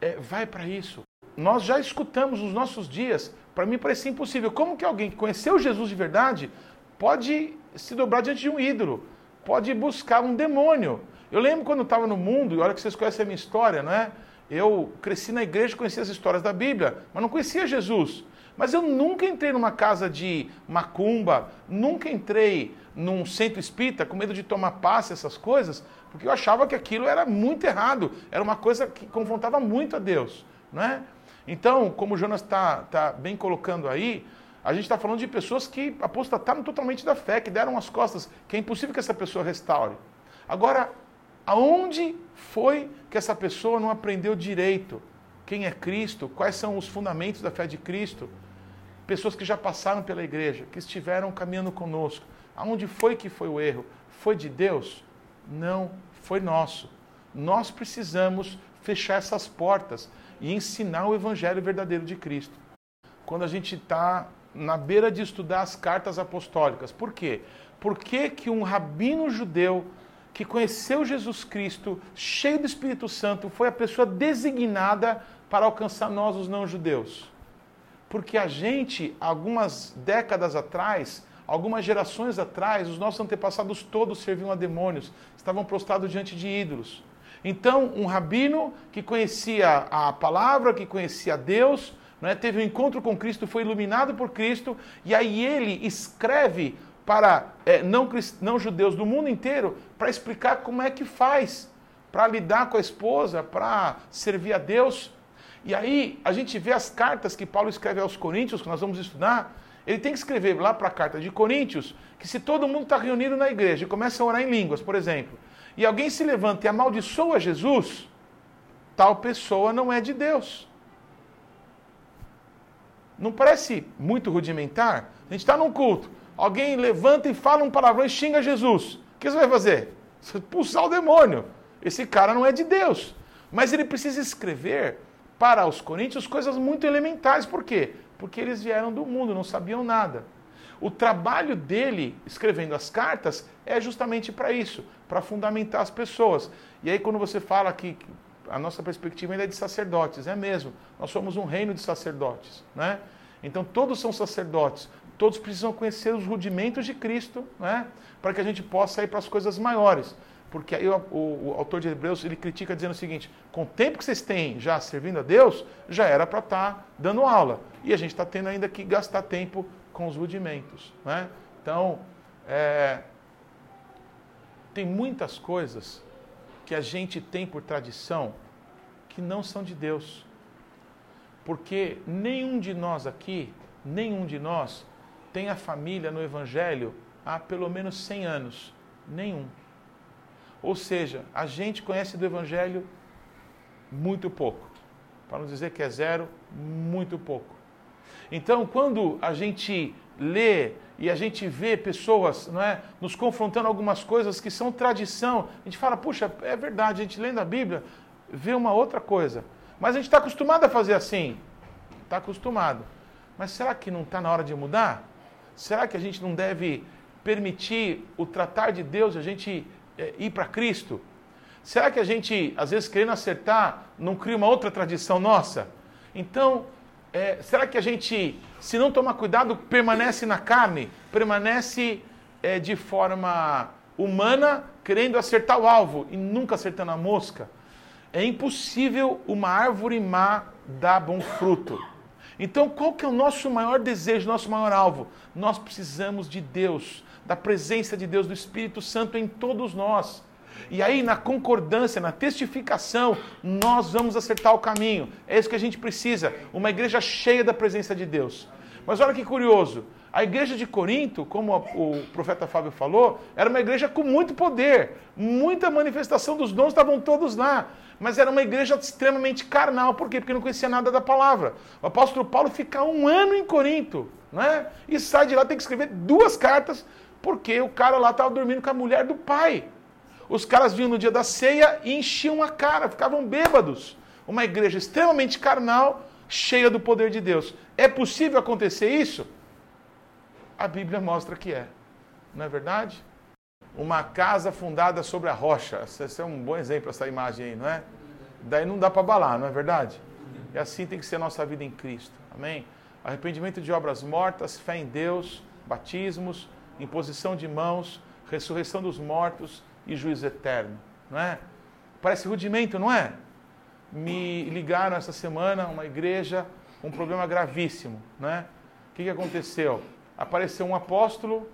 Speaker 1: é, vai para isso? Nós já escutamos nos nossos dias, para mim parece impossível. Como que alguém que conheceu Jesus de verdade pode se dobrar diante de um ídolo? Pode buscar um demônio? Eu lembro quando estava no mundo, e olha que vocês conhecem a minha história, não é? Eu cresci na igreja, conhecia as histórias da Bíblia, mas não conhecia Jesus. Mas eu nunca entrei numa casa de macumba, nunca entrei num centro espírita com medo de tomar passe, essas coisas, porque eu achava que aquilo era muito errado, era uma coisa que confrontava muito a Deus, não é? Então, como o Jonas está tá bem colocando aí, a gente está falando de pessoas que apostataram totalmente da fé, que deram as costas, que é impossível que essa pessoa restaure. Agora, Aonde foi que essa pessoa não aprendeu direito? Quem é Cristo? Quais são os fundamentos da fé de Cristo? Pessoas que já passaram pela igreja, que estiveram caminhando conosco. Aonde foi que foi o erro? Foi de Deus? Não, foi nosso. Nós precisamos fechar essas portas e ensinar o evangelho verdadeiro de Cristo. Quando a gente está na beira de estudar as cartas apostólicas. Por quê? Por que, que um rabino judeu que conheceu Jesus Cristo, cheio do Espírito Santo, foi a pessoa designada para alcançar nós, os não-judeus. Porque a gente, algumas décadas atrás, algumas gerações atrás, os nossos antepassados todos serviam a demônios, estavam prostrados diante de ídolos. Então, um rabino que conhecia a palavra, que conhecia Deus, não é? teve um encontro com Cristo, foi iluminado por Cristo, e aí ele escreve para é, não, não judeus do mundo inteiro para explicar como é que faz para lidar com a esposa, para servir a Deus. E aí a gente vê as cartas que Paulo escreve aos Coríntios, que nós vamos estudar. Ele tem que escrever lá para a carta de Coríntios que se todo mundo está reunido na igreja e começa a orar em línguas, por exemplo, e alguém se levanta e amaldiçoa Jesus, tal pessoa não é de Deus. Não parece muito rudimentar? A gente está num culto, alguém levanta e fala um palavrão e xinga Jesus. O que você vai fazer? Você expulsar o demônio. Esse cara não é de Deus. Mas ele precisa escrever para os coríntios coisas muito elementares. Por quê? Porque eles vieram do mundo, não sabiam nada. O trabalho dele, escrevendo as cartas, é justamente para isso, para fundamentar as pessoas. E aí, quando você fala que a nossa perspectiva ainda é de sacerdotes, é mesmo. Nós somos um reino de sacerdotes, né? Então, todos são sacerdotes, todos precisam conhecer os rudimentos de Cristo, né? Para que a gente possa ir para as coisas maiores. Porque aí o, o, o, autor de Hebreus ele critica dizendo o seguinte: com o tempo que vocês têm já servindo a Deus, já era para estar tá dando aula. E a gente está tendo ainda que gastar tempo com os rudimentos. Né? Então, é, tem muitas coisas que a gente tem por tradição que não são de Deus. Porque nenhum de nós aqui, nenhum de nós, tem a família no Evangelho há pelo menos 100 anos. Nenhum. Ou seja, a gente conhece do Evangelho muito pouco. Para não dizer que é zero, muito pouco. Então, quando a gente lê e a gente vê pessoas não é, nos confrontando algumas coisas que são tradição, a gente fala, puxa, é verdade, a gente lendo a Bíblia vê uma outra coisa. Mas a gente está acostumado a fazer assim. Está acostumado. Mas será que não está na hora de mudar? Será que a gente não deve permitir o tratar de Deus, a gente é, ir para Cristo? Será que a gente, às vezes, querendo acertar, não cria uma outra tradição nossa? Então, é, será que a gente, se não tomar cuidado, permanece na carne? Permanece é, de forma humana, querendo acertar o alvo e nunca acertando a mosca? É impossível uma árvore má dar bom fruto. Então, qual que é o nosso maior desejo, nosso maior alvo? Nós precisamos de Deus, da presença de Deus, do Espírito Santo em todos nós. E aí, na concordância, na testificação, nós vamos acertar o caminho. É isso que a gente precisa. Uma igreja cheia da presença de Deus. Mas olha que curioso. A igreja de Corinto, como o profeta Fábio falou, era uma igreja com muito poder, muita manifestação dos dons, estavam todos lá. Mas era uma igreja extremamente carnal. Por quê? Porque não conhecia nada da palavra. O apóstolo Paulo fica um ano em Corinto, não é? E sai de lá, tem que escrever duas cartas, porque o cara lá estava dormindo com a mulher do pai. Os caras vinham no dia da ceia e enchiam a cara, ficavam bêbados. Uma igreja extremamente carnal, cheia do poder de Deus. É possível acontecer isso? A Bíblia mostra que é. Não é verdade? Uma casa fundada sobre a rocha. Esse é um bom exemplo, essa imagem aí, não é? Daí não dá para abalar, não é verdade? E assim tem que ser a nossa vida em Cristo. Amém? Arrependimento de obras mortas, fé em Deus, batismos, imposição de mãos, ressurreição dos mortos, e juízo eterno, não é? Parece rudimento, não é? Me ligaram essa semana uma igreja com um problema gravíssimo, não é? O que aconteceu? Apareceu um apóstolo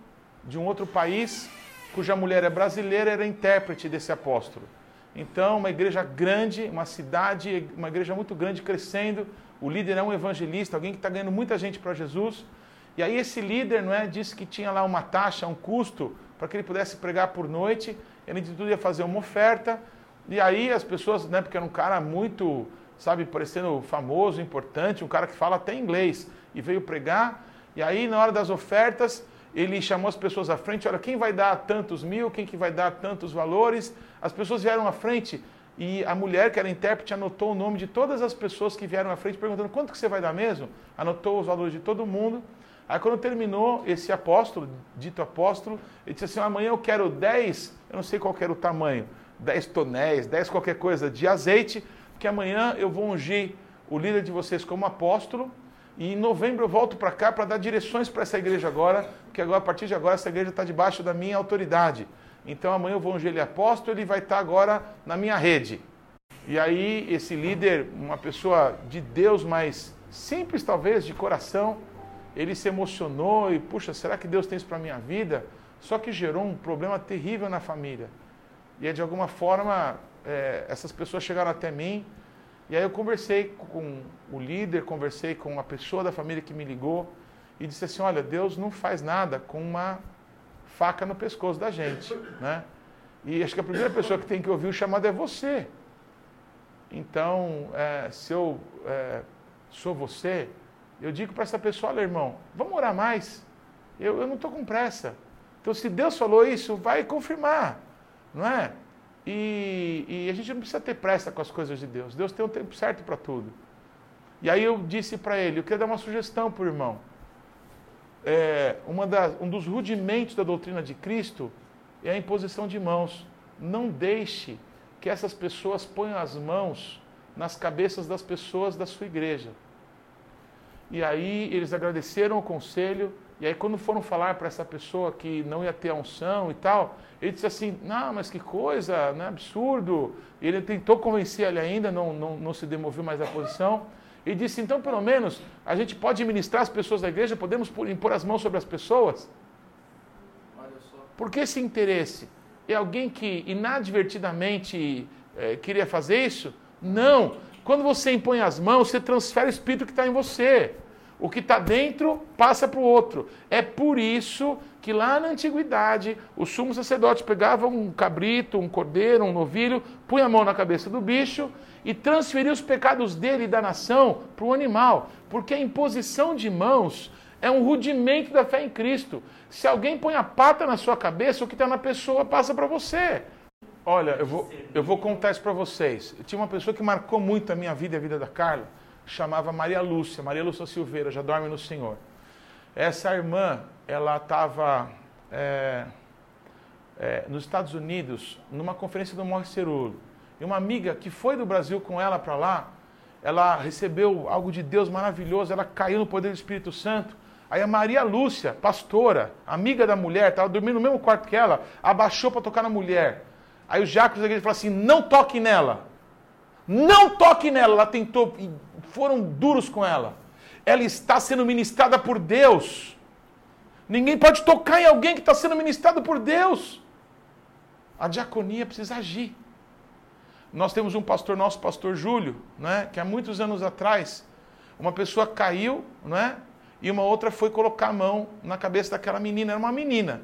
Speaker 1: de um outro país cuja mulher é brasileira era intérprete desse apóstolo. Então, uma igreja grande, uma cidade, uma igreja muito grande crescendo. O líder é um evangelista, alguém que está ganhando muita gente para Jesus. E aí esse líder, não é, disse que tinha lá uma taxa, um custo para que ele pudesse pregar por noite ele de tudo ia fazer uma oferta, e aí as pessoas, né, porque era um cara muito, sabe, parecendo famoso, importante, um cara que fala até inglês, e veio pregar, e aí na hora das ofertas, ele chamou as pessoas à frente, olha, quem vai dar tantos mil, quem que vai dar tantos valores, as pessoas vieram à frente, e a mulher, que era intérprete, anotou o nome de todas as pessoas que vieram à frente, perguntando, quanto que você vai dar mesmo? Anotou os valores de todo mundo, Aí quando terminou esse apóstolo, dito apóstolo, ele disse assim, amanhã eu quero 10, eu não sei qual era o tamanho, 10 tonéis, 10 qualquer coisa de azeite, que amanhã eu vou ungir o líder de vocês como apóstolo, e em novembro eu volto para cá para dar direções para essa igreja agora, porque agora, a partir de agora essa igreja está debaixo da minha autoridade. então amanhã eu vou ungir ele apóstolo, ele vai estar agora na minha rede. E aí esse líder, uma pessoa de Deus, mas simples talvez, de coração, ele se emocionou e, puxa, será que Deus tem isso para minha vida? Só que gerou um problema terrível na família. E de alguma forma, é, essas pessoas chegaram até mim, e aí eu conversei com o líder, conversei com uma pessoa da família que me ligou, e disse assim, olha, Deus não faz nada com uma faca no pescoço da gente, né? E acho que a primeira pessoa que tem que ouvir o chamado é você. Então, é, se eu é, sou você, eu digo para essa pessoa, olha irmão, vamos orar mais. Eu, eu não estou com pressa. Então, se Deus falou isso, vai confirmar, não é? E, e, a gente não precisa ter pressa com as coisas de Deus. Deus tem um tempo certo para tudo. E aí eu disse para ele, eu queria dar uma sugestão para o irmão. É, uma das, um dos rudimentos da doutrina de Cristo é a imposição de mãos. Não deixe que essas pessoas ponham as mãos nas cabeças das pessoas da sua igreja. E aí eles agradeceram o conselho, e aí quando foram falar para essa pessoa que não ia ter a unção e tal, ele disse assim, não, mas que coisa, né, absurdo. Ele tentou convencer ele ainda, não, não, não se demoveu mais da posição. E disse, então pelo menos a gente pode ministrar as pessoas da igreja, podemos impor as mãos sobre as pessoas? Por que esse interesse? é alguém que inadvertidamente é, queria fazer isso? Não. Quando você impõe as mãos, você transfere o espírito que está em você. O que está dentro passa para o outro. É por isso que lá na antiguidade, o sumo sacerdote pegava um cabrito, um cordeiro, um novilho, punha a mão na cabeça do bicho e transferia os pecados dele e da nação para o animal. Porque a imposição de mãos é um rudimento da fé em Cristo. Se alguém põe a pata na sua cabeça, o que está na pessoa passa para você. Olha, eu vou, eu vou contar isso para vocês. Eu tinha uma pessoa que marcou muito a minha vida e a vida da Carla, chamava Maria Lúcia, Maria Lúcia Silveira, já dorme no Senhor. Essa irmã, ela estava é, é, nos Estados Unidos, numa conferência do Morre. E uma amiga que foi do Brasil com ela para lá, ela recebeu algo de Deus maravilhoso, ela caiu no poder do Espírito Santo Aí a Maria Lúcia, pastora, amiga da mulher, estava dormindo no mesmo quarto que ela, abaixou para tocar na mulher. Aí o Jacques da igreja falou assim: não toque nela. Não toque nela. Ela tentou, foram duros com ela. Ela está sendo ministrada por Deus. Ninguém pode tocar em alguém que está sendo ministrado por Deus. A diaconia precisa agir. Nós temos um pastor nosso, pastor Júlio, né, que há muitos anos atrás, uma pessoa caiu, né, e uma outra foi colocar a mão na cabeça daquela menina, era uma menina.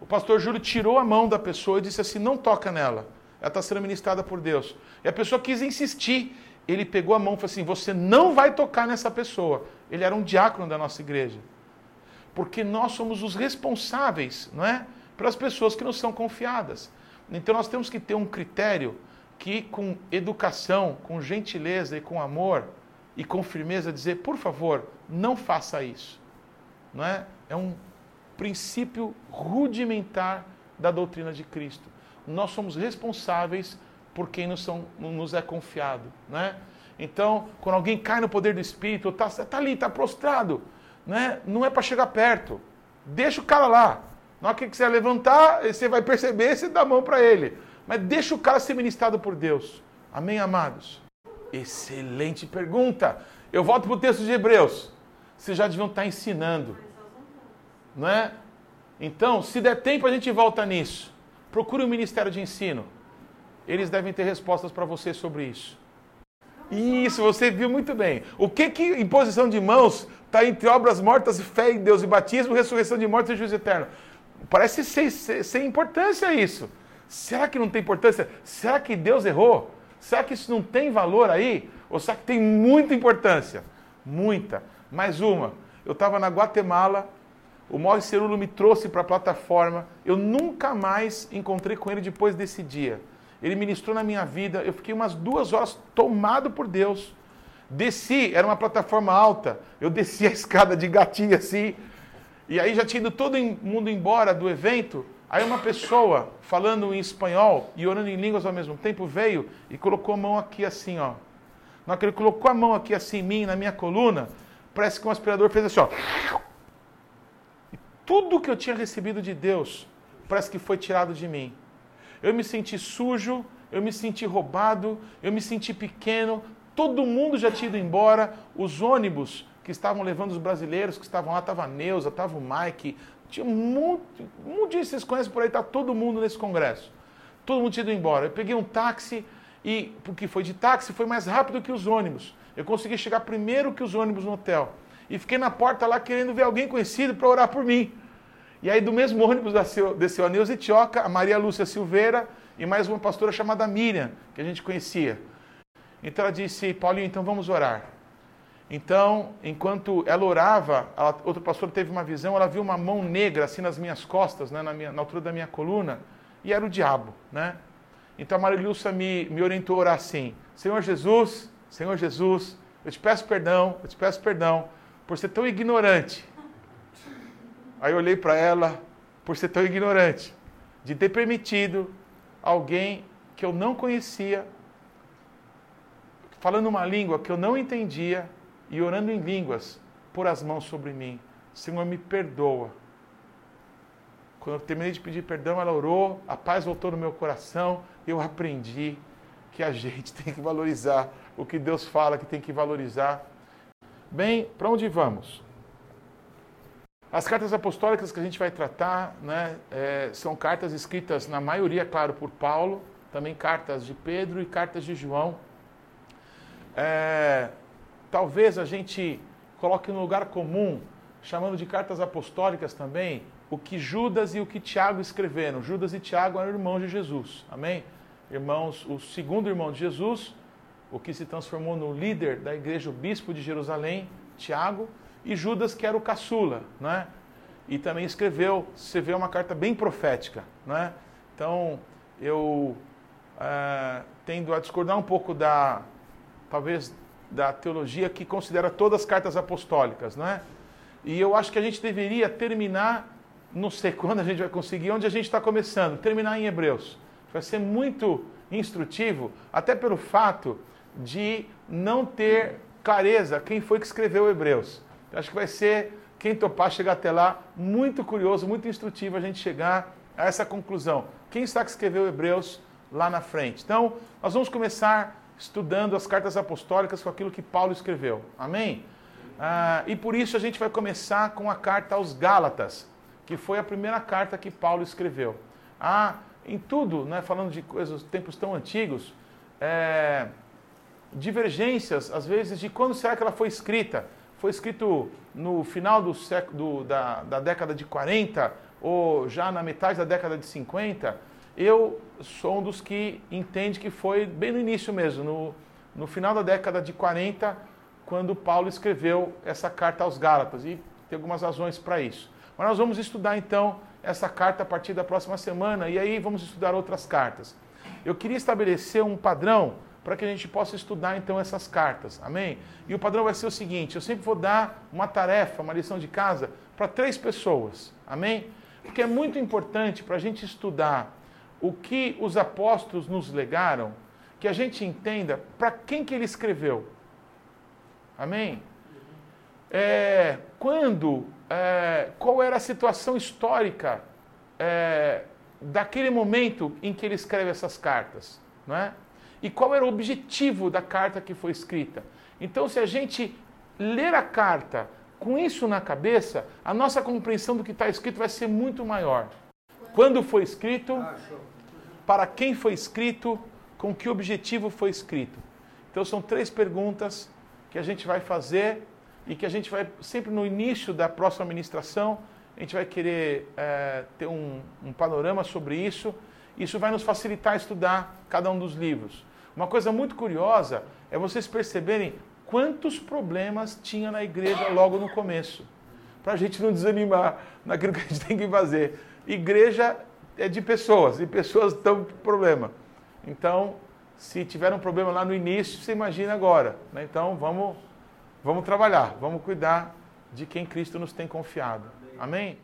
Speaker 1: O pastor Júlio tirou a mão da pessoa e disse assim: não toca nela, ela está sendo ministrada por Deus. E a pessoa quis insistir. Ele pegou a mão e falou assim: você não vai tocar nessa pessoa. Ele era um diácono da nossa igreja. Porque nós somos os responsáveis, não é? Para as pessoas que nos são confiadas. Então nós temos que ter um critério que, com educação, com gentileza e com amor, e com firmeza dizer, por favor, não faça isso. Não é? é um princípio rudimentar da doutrina de Cristo. Nós somos responsáveis por quem nos, são, nos é confiado. Não é? Então, quando alguém cai no poder do Espírito, está tá ali, está prostrado, não é, não é para chegar perto. Deixa o cara lá. Na hora que quiser levantar, você vai perceber, você dá a mão para ele. Mas deixa o cara ser ministrado por Deus. Amém, amados? Excelente pergunta. Eu volto para o texto de Hebreus. Vocês já deviam estar ensinando. Não é? Então, se der tempo, a gente volta nisso. Procure o Ministério de Ensino. Eles devem ter respostas para você sobre isso. Isso, você viu muito bem. O que que imposição de mãos está entre obras mortas, fé em Deus e batismo, ressurreição de mortos e juízo eterno? Parece sem importância isso. Será que não tem importância? Será que Deus errou? Será que isso não tem valor aí? Ou será que tem muita importância? Muita. Mais uma. Eu estava na Guatemala, o Maurice Cerulo me trouxe para a plataforma. Eu nunca mais encontrei com ele depois desse dia. Ele ministrou na minha vida. Eu fiquei umas duas horas tomado por Deus. Desci, era uma plataforma alta. Eu desci a escada de gatinho assim. E aí já tinha ido todo mundo embora do evento. Aí uma pessoa falando em espanhol e orando em línguas ao mesmo tempo veio e colocou a mão aqui assim, ó. Na que ele colocou a mão aqui assim em mim, na minha coluna, parece que um aspirador fez assim, ó. E tudo que eu tinha recebido de Deus parece que foi tirado de mim. Eu me senti sujo, eu me senti roubado, eu me senti pequeno, todo mundo já tinha ido embora, os ônibus que estavam levando os brasileiros que estavam lá, estava a Neuza, estava o Mike, tinha monte, um de vocês conhecem por aí, está todo mundo nesse congresso. Todo mundo tinha ido embora. Eu peguei um táxi e, porque foi de táxi, foi mais rápido que os ônibus. Eu consegui chegar primeiro que os ônibus no hotel. E fiquei na porta lá querendo ver alguém conhecido para orar por mim. E aí do mesmo ônibus desceu, desceu a Neuza Etioca, a Maria Lúcia Silveira e mais uma pastora chamada Miriam, que a gente conhecia. Então ela disse, Paulinho, então vamos orar. Então, enquanto ela orava, a outra pastora teve uma visão, ela viu uma mão negra assim nas minhas costas, né, na, minha, na altura da minha coluna, e era o diabo, né? Então a Maria Lúcia me, me orientou a orar assim, Senhor Jesus, Senhor Jesus, eu te peço perdão, eu te peço perdão por ser tão ignorante. Aí eu olhei para ela, por ser tão ignorante, de ter permitido alguém que eu não conhecia, falando uma língua que eu não entendia e orando em línguas, pôr as mãos sobre mim. Senhor, me perdoa. Quando eu terminei de pedir perdão, ela orou, a paz voltou no meu coração, eu aprendi que a gente tem que valorizar o que Deus fala que tem que valorizar. Bem, para onde vamos? As cartas apostólicas que a gente vai tratar né, é, são cartas escritas, na maioria, claro, por Paulo, também cartas de Pedro e cartas de João. É, talvez a gente coloque no lugar comum, chamando de cartas apostólicas também, o que Judas e o que Tiago escreveram. Judas e Tiago eram irmãos de Jesus, amém? Irmãos, o segundo irmão de Jesus, o que se transformou no líder da igreja, o bispo de Jerusalém, Tiago, e Judas, que era o caçula, né? E também escreveu, você vê uma carta bem profética, né? Então, eu é, tendo a discordar um pouco da, talvez, da teologia que considera todas as cartas apostólicas, né? E eu acho que a gente deveria terminar, não sei quando a gente vai conseguir, onde a gente está começando, terminar em Hebreus. Vai ser muito instrutivo, até pelo fato de não ter clareza quem foi que escreveu Hebreus. Eu acho que vai ser, quem topar chegar até lá, muito curioso, muito instrutivo a gente chegar a essa conclusão. Quem está que escreveu Hebreus lá na frente? Então, nós vamos começar estudando as cartas apostólicas com aquilo que Paulo escreveu. Amém? Ah, e por isso a gente vai começar com a carta aos Gálatas, que foi a primeira carta que Paulo escreveu. Ah, em tudo, né, falando de coisas, tempos tão antigos, é, divergências, às vezes, de quando será que ela foi escrita. Foi escrito no final do século, do, da, da década de 40 ou já na metade da década de 50. Eu sou um dos que entende que foi bem no início mesmo, no, no final da década de 40, quando Paulo escreveu essa carta aos Gálatas. E tem algumas razões para isso. Mas nós vamos estudar então essa carta a partir da próxima semana e aí vamos estudar outras cartas. Eu queria estabelecer um padrão para que a gente possa estudar então essas cartas. Amém? E o padrão vai ser o seguinte: eu sempre vou dar uma tarefa, uma lição de casa para três pessoas. Amém? Porque é muito importante para a gente estudar o que os apóstolos nos legaram, que a gente entenda para quem que ele escreveu. Amém? É, quando, é, qual era a situação histórica é, daquele momento em que ele escreve essas cartas, não é? E qual era o objetivo da carta que foi escrita. Então, se a gente ler a carta com isso na cabeça, a nossa compreensão do que está escrito vai ser muito maior. Quando foi escrito, para quem foi escrito, com que objetivo foi escrito. Então, são três perguntas que a gente vai fazer e que a gente vai, sempre no início da próxima ministração, a gente vai querer é, ter um, um panorama sobre isso. Isso vai nos facilitar estudar cada um dos livros. Uma coisa muito curiosa é vocês perceberem quantos problemas tinha na igreja logo no começo. Para a gente não desanimar naquilo que a gente tem que fazer. Igreja é de pessoas, e pessoas estão com problema. Então, se tiver um problema lá no início, você imagina agora. Né? Então, vamos, vamos trabalhar, vamos cuidar de quem Cristo nos tem confiado. Amém?